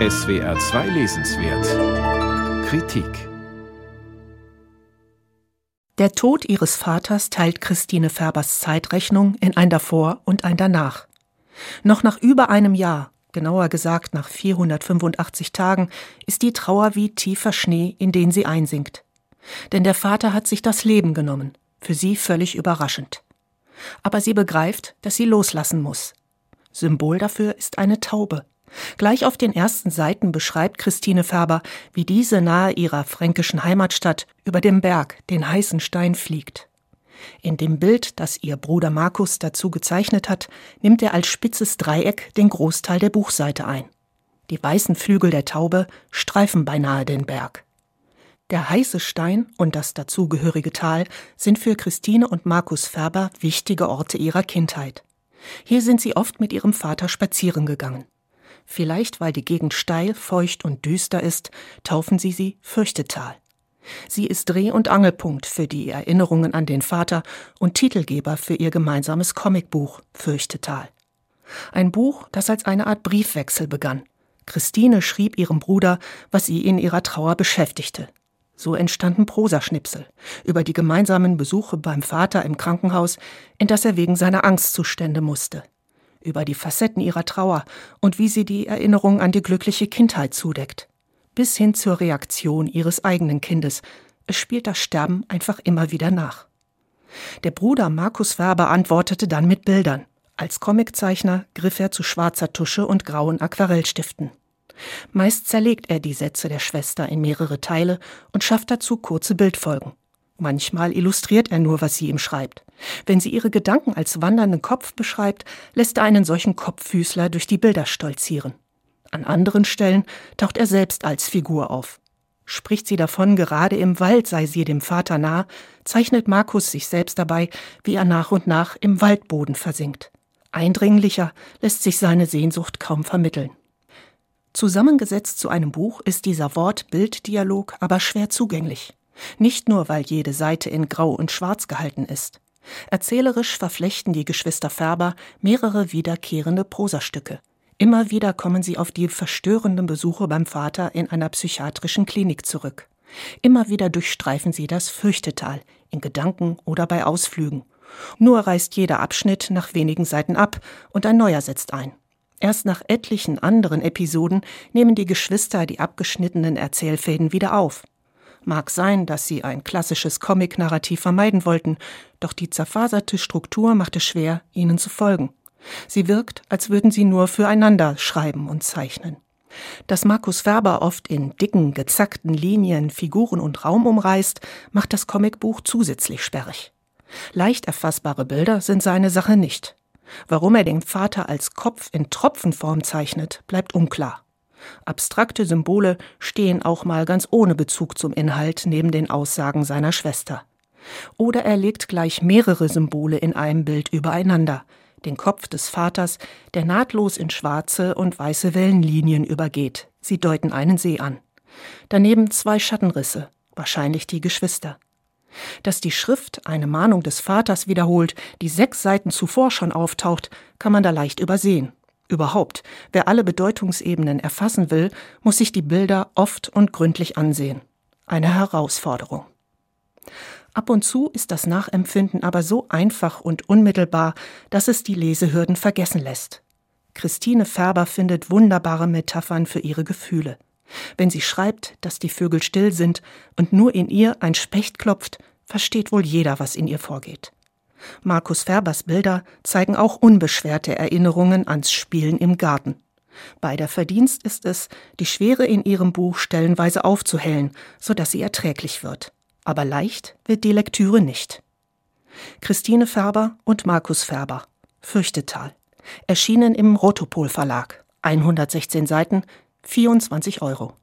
SWR 2 Lesenswert Kritik Der Tod ihres Vaters teilt Christine Färbers Zeitrechnung in ein davor und ein danach. Noch nach über einem Jahr, genauer gesagt nach 485 Tagen, ist die Trauer wie tiefer Schnee, in den sie einsinkt. Denn der Vater hat sich das Leben genommen, für sie völlig überraschend. Aber sie begreift, dass sie loslassen muss. Symbol dafür ist eine Taube. Gleich auf den ersten Seiten beschreibt Christine Färber, wie diese nahe ihrer fränkischen Heimatstadt über dem Berg, den heißen Stein, fliegt. In dem Bild, das ihr Bruder Markus dazu gezeichnet hat, nimmt er als spitzes Dreieck den Großteil der Buchseite ein. Die weißen Flügel der Taube streifen beinahe den Berg. Der heiße Stein und das dazugehörige Tal sind für Christine und Markus Färber wichtige Orte ihrer Kindheit. Hier sind sie oft mit ihrem Vater spazieren gegangen. Vielleicht weil die Gegend steil, feucht und düster ist, taufen sie sie Fürchtetal. Sie ist Dreh- und Angelpunkt für die Erinnerungen an den Vater und Titelgeber für ihr gemeinsames Comicbuch Fürchtetal. Ein Buch, das als eine Art Briefwechsel begann. Christine schrieb ihrem Bruder, was sie in ihrer Trauer beschäftigte. So entstanden Prosaschnipsel über die gemeinsamen Besuche beim Vater im Krankenhaus, in das er wegen seiner Angstzustände musste, über die Facetten ihrer Trauer und wie sie die Erinnerung an die glückliche Kindheit zudeckt, bis hin zur Reaktion ihres eigenen Kindes. Es spielt das Sterben einfach immer wieder nach. Der Bruder Markus Werber antwortete dann mit Bildern. Als Comiczeichner griff er zu schwarzer Tusche und grauen Aquarellstiften. Meist zerlegt er die Sätze der Schwester in mehrere Teile und schafft dazu kurze Bildfolgen. Manchmal illustriert er nur, was sie ihm schreibt. Wenn sie ihre Gedanken als wandernden Kopf beschreibt, lässt er einen solchen Kopffüßler durch die Bilder stolzieren. An anderen Stellen taucht er selbst als Figur auf. Spricht sie davon, gerade im Wald sei sie dem Vater nah, zeichnet Markus sich selbst dabei, wie er nach und nach im Waldboden versinkt. Eindringlicher lässt sich seine Sehnsucht kaum vermitteln. Zusammengesetzt zu einem Buch ist dieser Wort-Bild-Dialog aber schwer zugänglich. Nicht nur, weil jede Seite in Grau und Schwarz gehalten ist. Erzählerisch verflechten die Geschwister Färber mehrere wiederkehrende Prosastücke. Immer wieder kommen sie auf die verstörenden Besuche beim Vater in einer psychiatrischen Klinik zurück. Immer wieder durchstreifen sie das Fürchtetal, in Gedanken oder bei Ausflügen. Nur reißt jeder Abschnitt nach wenigen Seiten ab und ein neuer setzt ein. Erst nach etlichen anderen Episoden nehmen die Geschwister die abgeschnittenen Erzählfäden wieder auf. Mag sein, dass sie ein klassisches Comic-Narrativ vermeiden wollten, doch die zerfaserte Struktur macht es schwer, ihnen zu folgen. Sie wirkt, als würden sie nur füreinander schreiben und zeichnen. Dass Markus Ferber oft in dicken, gezackten Linien Figuren und Raum umreißt, macht das Comicbuch zusätzlich sperrig. Leicht erfassbare Bilder sind seine Sache nicht. Warum er den Vater als Kopf in Tropfenform zeichnet, bleibt unklar. Abstrakte Symbole stehen auch mal ganz ohne Bezug zum Inhalt neben den Aussagen seiner Schwester. Oder er legt gleich mehrere Symbole in einem Bild übereinander, den Kopf des Vaters, der nahtlos in schwarze und weiße Wellenlinien übergeht. Sie deuten einen See an. Daneben zwei Schattenrisse, wahrscheinlich die Geschwister. Dass die Schrift eine Mahnung des Vaters wiederholt, die sechs Seiten zuvor schon auftaucht, kann man da leicht übersehen. Überhaupt, wer alle Bedeutungsebenen erfassen will, muss sich die Bilder oft und gründlich ansehen. Eine Herausforderung. Ab und zu ist das Nachempfinden aber so einfach und unmittelbar, dass es die Lesehürden vergessen lässt. Christine Färber findet wunderbare Metaphern für ihre Gefühle. Wenn sie schreibt, dass die Vögel still sind und nur in ihr ein Specht klopft, versteht wohl jeder, was in ihr vorgeht. Markus Färbers Bilder zeigen auch unbeschwerte Erinnerungen ans Spielen im Garten. Beider Verdienst ist es, die Schwere in ihrem Buch stellenweise aufzuhellen, so dass sie erträglich wird. Aber leicht wird die Lektüre nicht. Christine Färber und Markus Färber Fürchtetal erschienen im Rotopol Verlag 116 Seiten 24 Euro